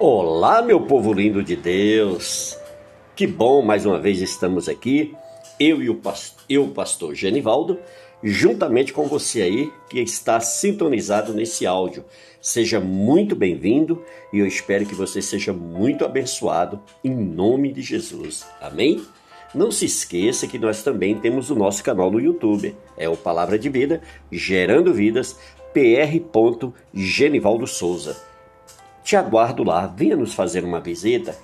Olá, meu povo lindo de Deus! Que bom, mais uma vez estamos aqui, eu e o pastor, eu, pastor Genivaldo, juntamente com você aí que está sintonizado nesse áudio. Seja muito bem-vindo e eu espero que você seja muito abençoado em nome de Jesus. Amém? Não se esqueça que nós também temos o nosso canal no YouTube. É o Palavra de Vida, Gerando Vidas, pr. Genivaldo Souza. Te aguardo lá, venha nos fazer uma visita.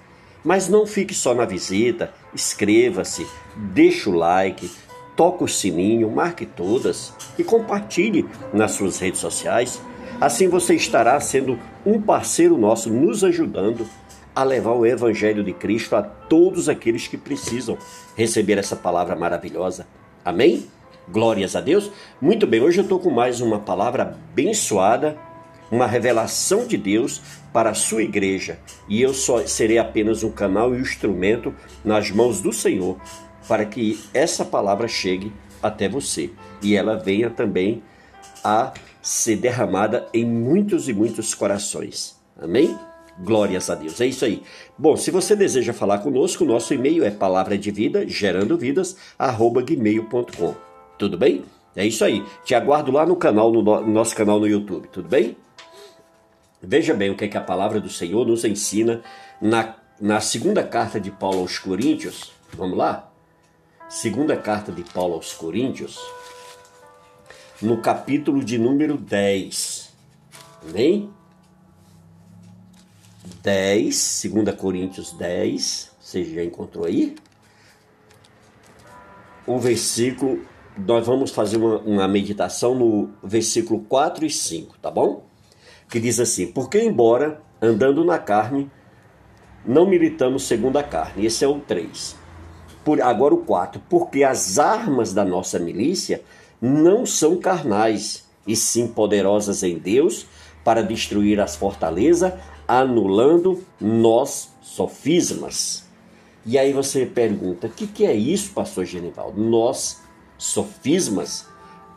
Mas não fique só na visita, inscreva-se, deixe o like, toque o sininho, marque todas e compartilhe nas suas redes sociais. Assim você estará sendo um parceiro nosso, nos ajudando a levar o Evangelho de Cristo a todos aqueles que precisam receber essa palavra maravilhosa. Amém? Glórias a Deus. Muito bem, hoje eu estou com mais uma palavra abençoada uma revelação de Deus para a sua igreja, e eu só serei apenas um canal e um instrumento nas mãos do Senhor para que essa palavra chegue até você e ela venha também a ser derramada em muitos e muitos corações. Amém? Glórias a Deus. É isso aí. Bom, se você deseja falar conosco, nosso e-mail é palavra de vida, gerando vidas, gmail.com. Tudo bem? É isso aí. Te aguardo lá no canal, no nosso canal no YouTube. Tudo bem? Veja bem o que, é que a palavra do Senhor nos ensina na, na segunda carta de Paulo aos Coríntios. Vamos lá? Segunda carta de Paulo aos Coríntios, no capítulo de número 10. Amém? 10, 2 Coríntios 10, você já encontrou aí? O versículo, nós vamos fazer uma, uma meditação no versículo 4 e 5, tá bom? Que diz assim: Porque, embora andando na carne, não militamos segundo a carne. Esse é o 3. Por, agora o 4. Porque as armas da nossa milícia não são carnais, e sim poderosas em Deus para destruir as fortalezas, anulando nós sofismas. E aí você pergunta: o que, que é isso, pastor Genivaldo? Nós sofismas.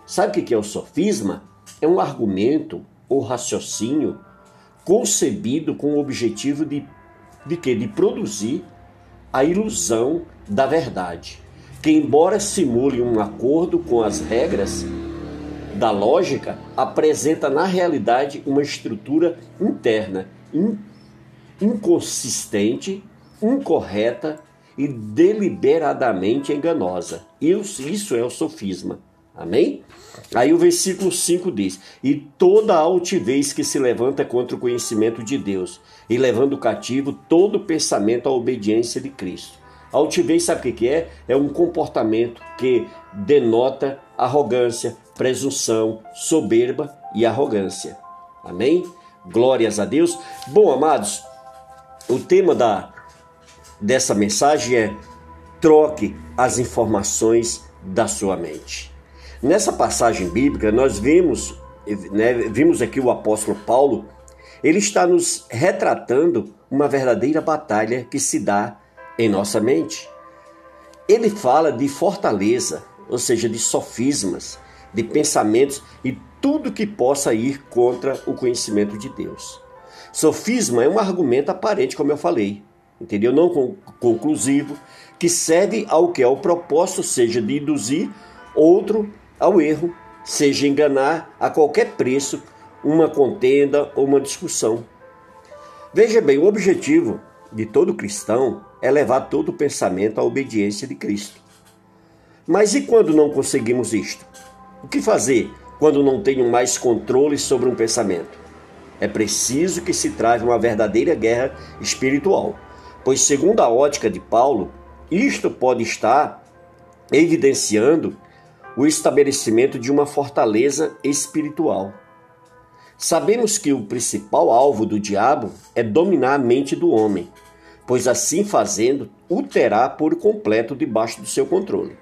Sabe o que é o sofisma? É um argumento ou raciocínio concebido com o objetivo de, de quê? De produzir a ilusão da verdade, que embora simule um acordo com as regras da lógica, apresenta na realidade uma estrutura interna in, inconsistente, incorreta e deliberadamente enganosa. Isso é o sofisma. Amém? Aí o versículo 5 diz: E toda altivez que se levanta contra o conhecimento de Deus, e levando cativo todo pensamento à obediência de Cristo. Altivez, sabe o que é? É um comportamento que denota arrogância, presunção, soberba e arrogância. Amém? Glórias a Deus. Bom, amados, o tema da, dessa mensagem é: troque as informações da sua mente. Nessa passagem bíblica, nós vimos, né, vimos aqui o apóstolo Paulo, ele está nos retratando uma verdadeira batalha que se dá em nossa mente. Ele fala de fortaleza, ou seja, de sofismas, de pensamentos e tudo que possa ir contra o conhecimento de Deus. Sofisma é um argumento aparente, como eu falei, entendeu? Não conclusivo, que serve ao que é o propósito, seja de induzir outro ao erro, seja enganar a qualquer preço uma contenda ou uma discussão. Veja bem, o objetivo de todo cristão é levar todo o pensamento à obediência de Cristo. Mas e quando não conseguimos isto? O que fazer quando não tenho mais controle sobre um pensamento? É preciso que se trave uma verdadeira guerra espiritual, pois, segundo a ótica de Paulo, isto pode estar evidenciando o estabelecimento de uma fortaleza espiritual. Sabemos que o principal alvo do diabo é dominar a mente do homem, pois assim fazendo o terá por completo debaixo do seu controle.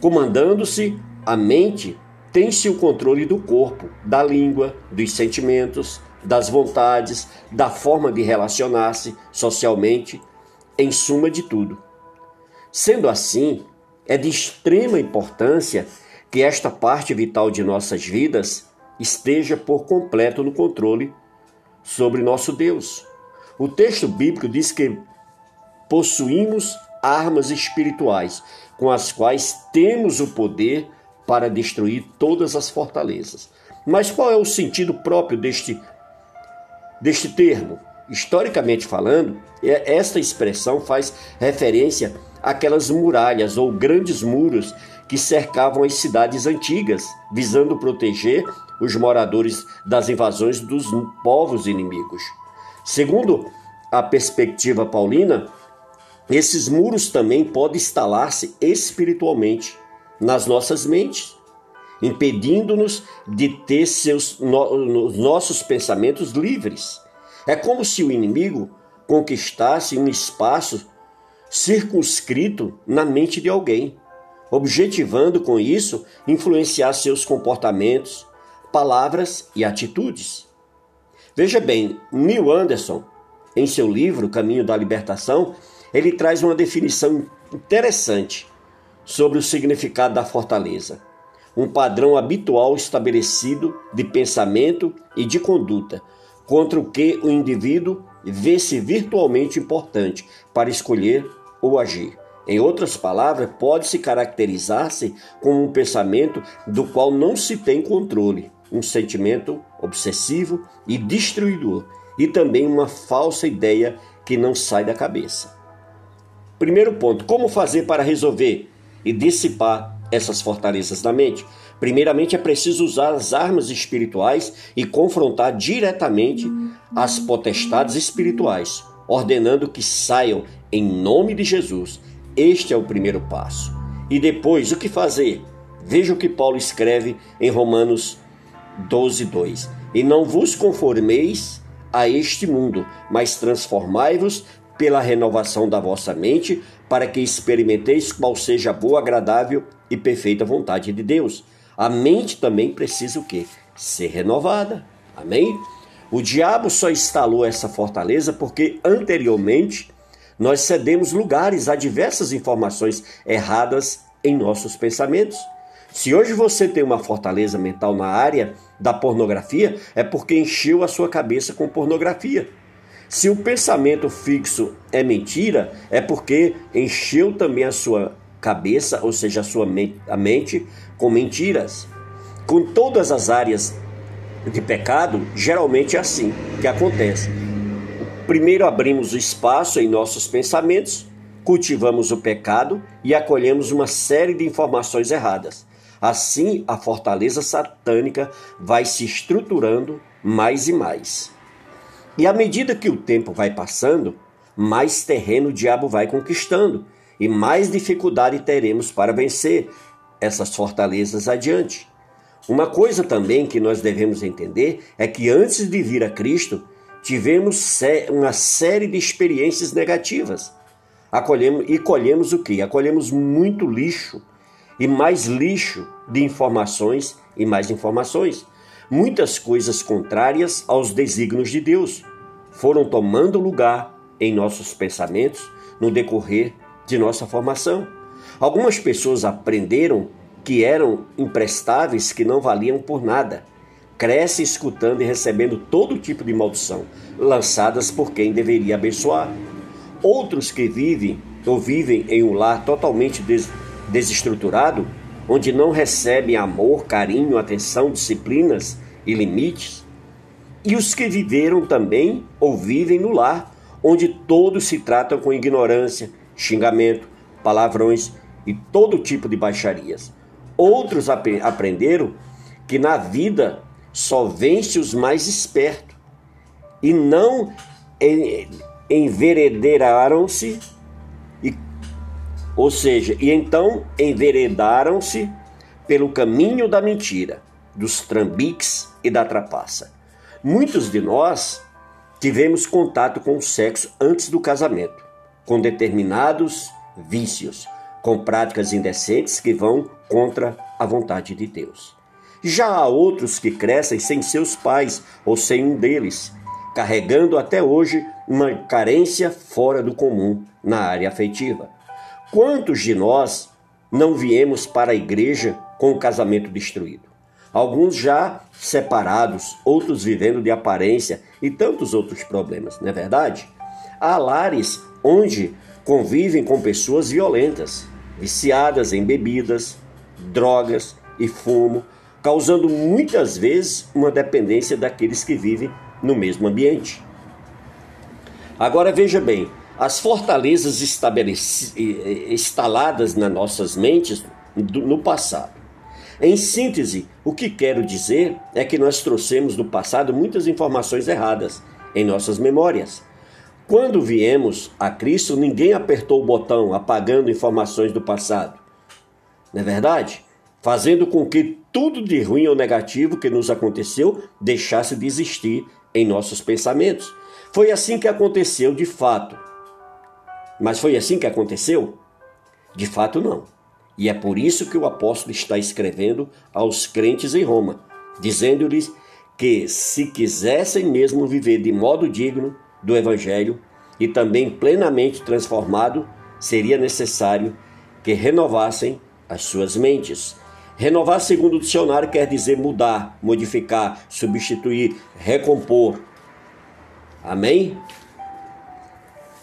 Comandando-se a mente, tem-se o controle do corpo, da língua, dos sentimentos, das vontades, da forma de relacionar-se socialmente, em suma de tudo. Sendo assim, é de extrema importância que esta parte vital de nossas vidas esteja por completo no controle sobre nosso Deus. O texto bíblico diz que possuímos armas espirituais com as quais temos o poder para destruir todas as fortalezas. Mas qual é o sentido próprio deste, deste termo? Historicamente falando, é, esta expressão faz referência àquelas muralhas ou grandes muros que cercavam as cidades antigas, visando proteger os moradores das invasões dos povos inimigos. Segundo a perspectiva paulina, esses muros também podem instalar-se espiritualmente nas nossas mentes, impedindo-nos de ter seus, no, nossos pensamentos livres. É como se o inimigo conquistasse um espaço circunscrito na mente de alguém, objetivando com isso influenciar seus comportamentos, palavras e atitudes. Veja bem, Neil Anderson, em seu livro Caminho da Libertação, ele traz uma definição interessante sobre o significado da fortaleza. Um padrão habitual estabelecido de pensamento e de conduta, contra o que o indivíduo vê-se virtualmente importante para escolher ou agir. Em outras palavras, pode-se caracterizar-se como um pensamento do qual não se tem controle, um sentimento obsessivo e destruidor, e também uma falsa ideia que não sai da cabeça. Primeiro ponto: como fazer para resolver e dissipar essas fortalezas da mente? Primeiramente, é preciso usar as armas espirituais e confrontar diretamente as potestades espirituais, ordenando que saiam em nome de Jesus. Este é o primeiro passo. E depois, o que fazer? Veja o que Paulo escreve em Romanos 12, 2. E não vos conformeis a este mundo, mas transformai-vos pela renovação da vossa mente, para que experimenteis qual seja a boa, agradável e perfeita vontade de Deus. A mente também precisa o quê? Ser renovada. Amém? O diabo só instalou essa fortaleza porque anteriormente nós cedemos lugares a diversas informações erradas em nossos pensamentos. Se hoje você tem uma fortaleza mental na área da pornografia, é porque encheu a sua cabeça com pornografia. Se o pensamento fixo é mentira, é porque encheu também a sua cabeça, ou seja, a sua mente, a mente com mentiras. Com todas as áreas de pecado, geralmente é assim que acontece. Primeiro abrimos o espaço em nossos pensamentos, cultivamos o pecado e acolhemos uma série de informações erradas. Assim, a fortaleza satânica vai se estruturando mais e mais. E à medida que o tempo vai passando, mais terreno o diabo vai conquistando e mais dificuldade teremos para vencer essas fortalezas adiante. Uma coisa também que nós devemos entender é que antes de vir a Cristo, tivemos uma série de experiências negativas. Acolhemos, e colhemos o que? Acolhemos muito lixo e mais lixo de informações e mais informações. Muitas coisas contrárias aos desígnios de Deus foram tomando lugar em nossos pensamentos no decorrer de nossa formação. Algumas pessoas aprenderam que eram imprestáveis, que não valiam por nada. Cresce escutando e recebendo todo tipo de maldição, lançadas por quem deveria abençoar. Outros que vivem ou vivem em um lar totalmente des desestruturado, onde não recebem amor, carinho, atenção, disciplinas e limites, e os que viveram também ou vivem no lar, onde todos se tratam com ignorância, xingamento, palavrões e todo tipo de baixarias. Outros ap aprenderam que na vida só vence os mais espertos e não enveredaram-se ou seja, e então enveredaram-se pelo caminho da mentira, dos trambiques e da trapaça. Muitos de nós tivemos contato com o sexo antes do casamento, com determinados vícios, com práticas indecentes que vão contra a vontade de Deus. Já há outros que crescem sem seus pais ou sem um deles, carregando até hoje uma carência fora do comum na área afetiva. Quantos de nós não viemos para a igreja com o casamento destruído? alguns já separados, outros vivendo de aparência e tantos outros problemas, não é verdade? Há lares onde convivem com pessoas violentas, viciadas em bebidas, drogas e fumo, causando muitas vezes uma dependência daqueles que vivem no mesmo ambiente. Agora veja bem, as fortalezas instaladas nas nossas mentes no passado. Em síntese, o que quero dizer é que nós trouxemos do passado muitas informações erradas em nossas memórias. Quando viemos a Cristo, ninguém apertou o botão apagando informações do passado. Não é verdade? Fazendo com que tudo de ruim ou negativo que nos aconteceu deixasse de existir em nossos pensamentos. Foi assim que aconteceu de fato. Mas foi assim que aconteceu? De fato, não. E é por isso que o apóstolo está escrevendo aos crentes em Roma, dizendo-lhes que, se quisessem mesmo viver de modo digno do Evangelho e também plenamente transformado, seria necessário que renovassem as suas mentes. Renovar, segundo o dicionário, quer dizer mudar, modificar, substituir, recompor. Amém?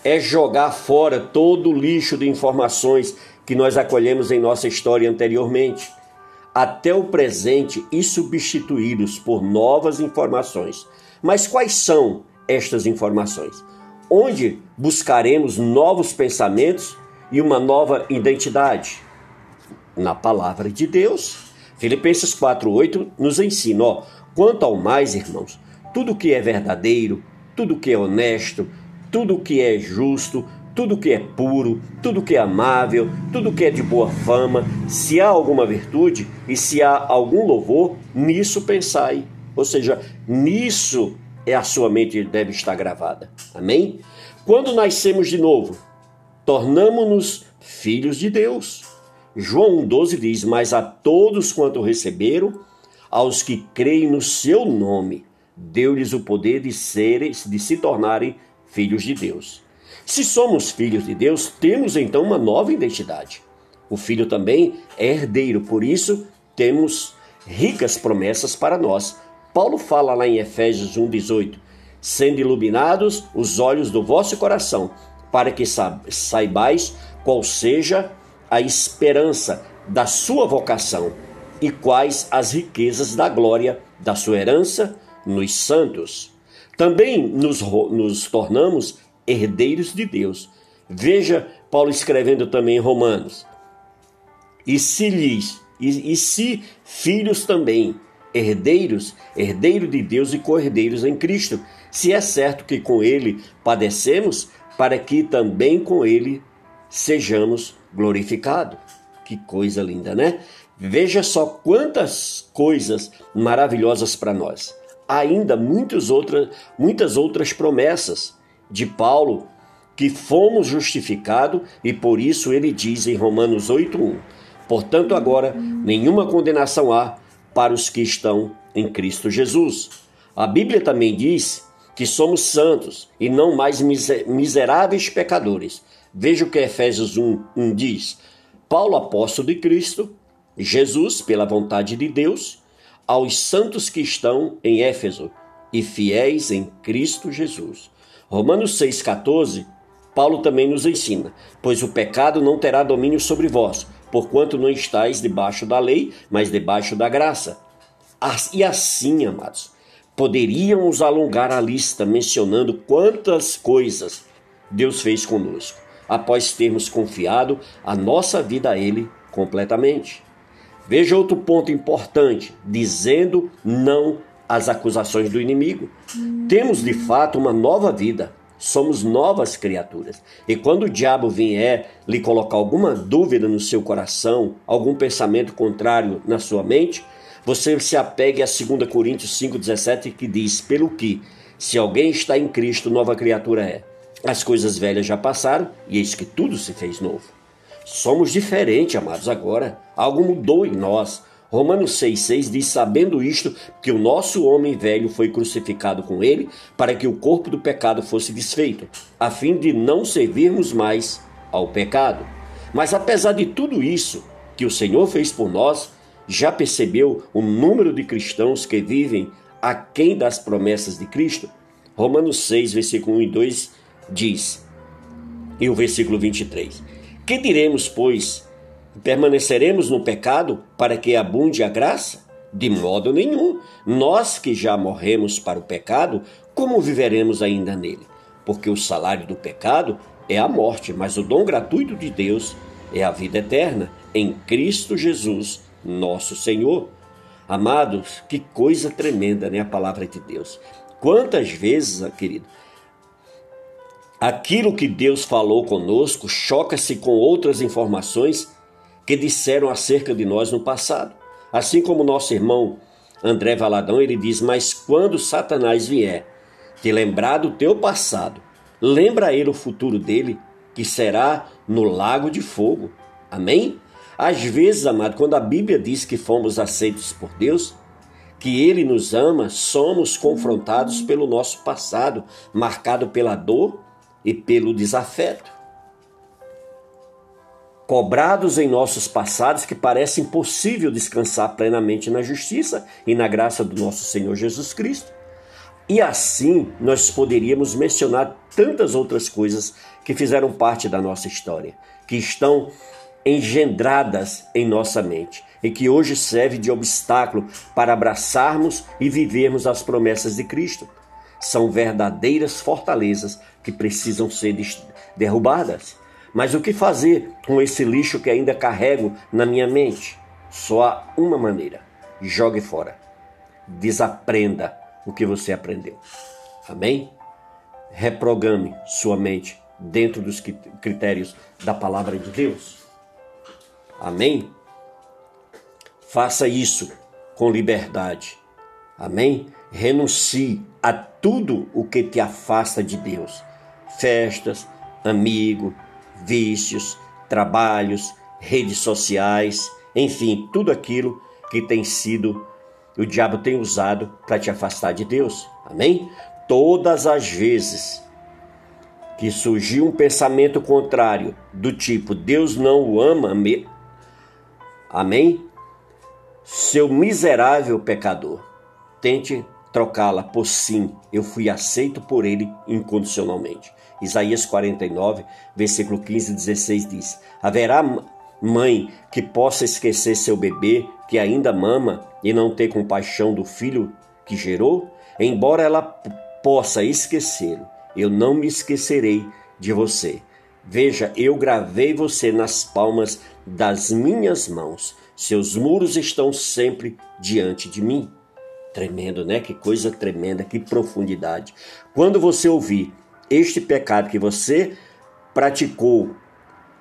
É jogar fora todo o lixo de informações que nós acolhemos em nossa história anteriormente, até o presente e substituí-los por novas informações. Mas quais são estas informações? Onde buscaremos novos pensamentos e uma nova identidade? Na palavra de Deus. Filipenses 4:8 nos ensina, ó, quanto ao mais, irmãos, tudo que é verdadeiro, tudo que é honesto, tudo que é justo, tudo que é puro, tudo que é amável, tudo que é de boa fama, se há alguma virtude e se há algum louvor, nisso pensai. Ou seja, nisso é a sua mente deve estar gravada. Amém? Quando nascemos de novo, tornamos-nos filhos de Deus. João 1,12 diz: Mas a todos quanto receberam, aos que creem no seu nome, deu-lhes o poder de serem, de se tornarem filhos de Deus. Se somos filhos de Deus, temos então uma nova identidade. O filho também é herdeiro, por isso temos ricas promessas para nós. Paulo fala lá em Efésios 1,18: sendo iluminados os olhos do vosso coração, para que saibais qual seja a esperança da sua vocação e quais as riquezas da glória da sua herança nos santos. Também nos, nos tornamos herdeiros de Deus. Veja Paulo escrevendo também em Romanos. E se lhes, e, e se filhos também, herdeiros, herdeiro de Deus e co-herdeiros em Cristo, se é certo que com ele padecemos, para que também com ele sejamos glorificados. Que coisa linda, né? Veja só quantas coisas maravilhosas para nós. Ainda muitas outras, muitas outras promessas de Paulo que fomos justificados e por isso ele diz em Romanos 8:1. Portanto, agora nenhuma condenação há para os que estão em Cristo Jesus. A Bíblia também diz que somos santos e não mais miseráveis pecadores. Veja o que Efésios 1, 1 diz. Paulo, apóstolo de Cristo, Jesus, pela vontade de Deus, aos santos que estão em Éfeso e fiéis em Cristo Jesus. Romanos 6,14, Paulo também nos ensina: Pois o pecado não terá domínio sobre vós, porquanto não estáis debaixo da lei, mas debaixo da graça. E assim, amados, poderíamos alongar a lista mencionando quantas coisas Deus fez conosco, após termos confiado a nossa vida a Ele completamente. Veja outro ponto importante: dizendo não as acusações do inimigo. Temos de fato uma nova vida. Somos novas criaturas. E quando o diabo vier lhe colocar alguma dúvida no seu coração, algum pensamento contrário na sua mente, você se apegue a 2 Coríntios 5,17 que diz: Pelo que, se alguém está em Cristo, nova criatura é. As coisas velhas já passaram e eis que tudo se fez novo. Somos diferentes, amados, agora. Algo mudou em nós. Romanos 6,6 diz: Sabendo isto, que o nosso homem velho foi crucificado com ele, para que o corpo do pecado fosse desfeito, a fim de não servirmos mais ao pecado. Mas apesar de tudo isso que o Senhor fez por nós, Já percebeu o número de cristãos que vivem aquém das promessas de Cristo? Romanos 6, versículo 1 e 2 diz, e o versículo 23: Que diremos, pois? Permaneceremos no pecado para que abunde a graça? De modo nenhum. Nós que já morremos para o pecado, como viveremos ainda nele? Porque o salário do pecado é a morte, mas o dom gratuito de Deus é a vida eterna em Cristo Jesus, nosso Senhor. Amados, que coisa tremenda, né? A palavra de Deus. Quantas vezes, querido, aquilo que Deus falou conosco choca-se com outras informações que disseram acerca de nós no passado. Assim como nosso irmão André Valadão, ele diz: Mas quando Satanás vier te lembrar do teu passado, lembra ele o futuro dele, que será no lago de fogo. Amém? Às vezes, amado, quando a Bíblia diz que fomos aceitos por Deus, que Ele nos ama, somos confrontados pelo nosso passado, marcado pela dor e pelo desafeto. Cobrados em nossos passados que parece impossível descansar plenamente na justiça e na graça do nosso Senhor Jesus Cristo. E assim nós poderíamos mencionar tantas outras coisas que fizeram parte da nossa história, que estão engendradas em nossa mente e que hoje serve de obstáculo para abraçarmos e vivermos as promessas de Cristo. São verdadeiras fortalezas que precisam ser derrubadas. Mas o que fazer com esse lixo que ainda carrego na minha mente? Só há uma maneira: jogue fora. Desaprenda o que você aprendeu. Amém? Reprograme sua mente dentro dos critérios da palavra de Deus. Amém? Faça isso com liberdade. Amém? Renuncie a tudo o que te afasta de Deus. Festas, amigo, vícios, trabalhos, redes sociais, enfim, tudo aquilo que tem sido o diabo tem usado para te afastar de Deus. Amém? Todas as vezes que surgiu um pensamento contrário, do tipo Deus não o ama, Amém? Seu miserável pecador, tente trocá-la por sim, eu fui aceito por ele incondicionalmente. Isaías 49, versículo 15 e 16 diz: Haverá mãe que possa esquecer seu bebê que ainda mama e não ter compaixão do filho que gerou? Embora ela possa esquecê-lo, eu não me esquecerei de você. Veja, eu gravei você nas palmas das minhas mãos. Seus muros estão sempre diante de mim. Tremendo, né? Que coisa tremenda, que profundidade. Quando você ouvir este pecado que você praticou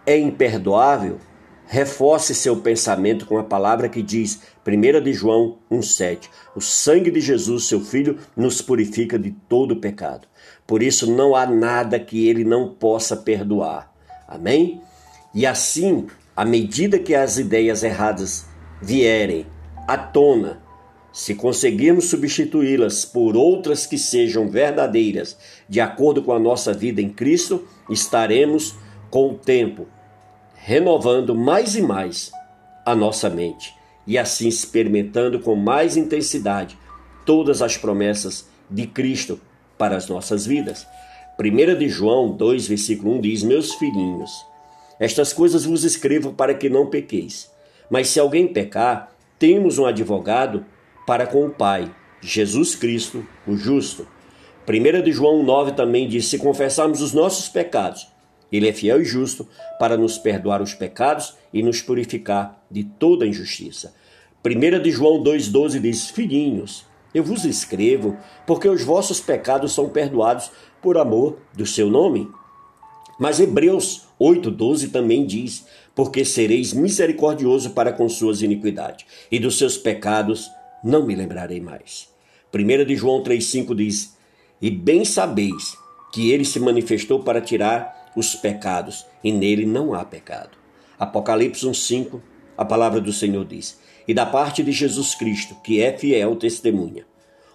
é imperdoável, reforce seu pensamento com a palavra que diz, 1 de João 1,7: O sangue de Jesus, seu Filho, nos purifica de todo pecado. Por isso não há nada que ele não possa perdoar. Amém? E assim, à medida que as ideias erradas vierem à tona, se conseguirmos substituí-las por outras que sejam verdadeiras, de acordo com a nossa vida em Cristo, estaremos com o tempo renovando mais e mais a nossa mente e assim experimentando com mais intensidade todas as promessas de Cristo para as nossas vidas. 1 de João 2, versículo 1 diz: Meus filhinhos, estas coisas vos escrevo para que não pequeis. Mas se alguém pecar, temos um advogado para com o Pai, Jesus Cristo, o justo. 1 de João 9 também diz: Se confessarmos os nossos pecados, ele é fiel e justo para nos perdoar os pecados e nos purificar de toda injustiça. 1 de João 2,12 diz: Filhinhos, eu vos escrevo, porque os vossos pecados são perdoados por amor do seu nome. Mas Hebreus 8,12 também diz: Porque sereis misericordioso para com suas iniquidades, e dos seus pecados não me lembrarei mais. 1 de João 3,5 diz: E bem sabeis que ele se manifestou para tirar os pecados, e nele não há pecado. Apocalipse 1,5, a palavra do Senhor diz: e da parte de Jesus Cristo, que é fiel testemunha,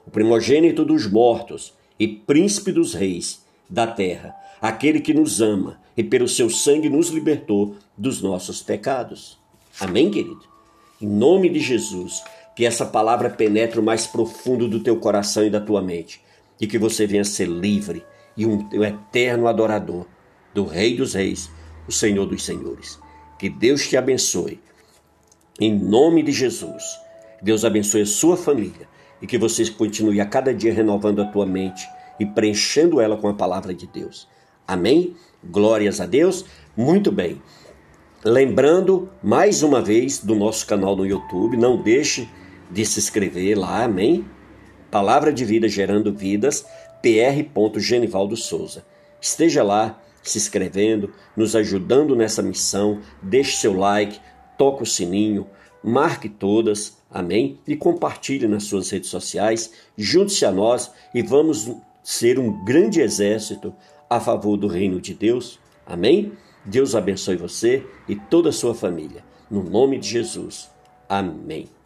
o primogênito dos mortos e príncipe dos reis da terra, aquele que nos ama e pelo seu sangue nos libertou dos nossos pecados. Amém, querido? Em nome de Jesus, que essa palavra penetre o mais profundo do teu coração e da tua mente, e que você venha ser livre e um, um eterno adorador do Rei dos Reis, o Senhor dos Senhores. Que Deus te abençoe. Em nome de Jesus. Deus abençoe a sua família e que você continue a cada dia renovando a tua mente e preenchendo ela com a palavra de Deus. Amém? Glórias a Deus. Muito bem. Lembrando mais uma vez do nosso canal no YouTube, não deixe de se inscrever lá, amém? Palavra de Vida Gerando Vidas, pr. Genivaldo Souza. Esteja lá se inscrevendo, nos ajudando nessa missão, deixe seu like, toque o sininho, marque todas, amém? E compartilhe nas suas redes sociais, junte-se a nós e vamos ser um grande exército a favor do reino de Deus, amém? Deus abençoe você e toda a sua família, no nome de Jesus, amém.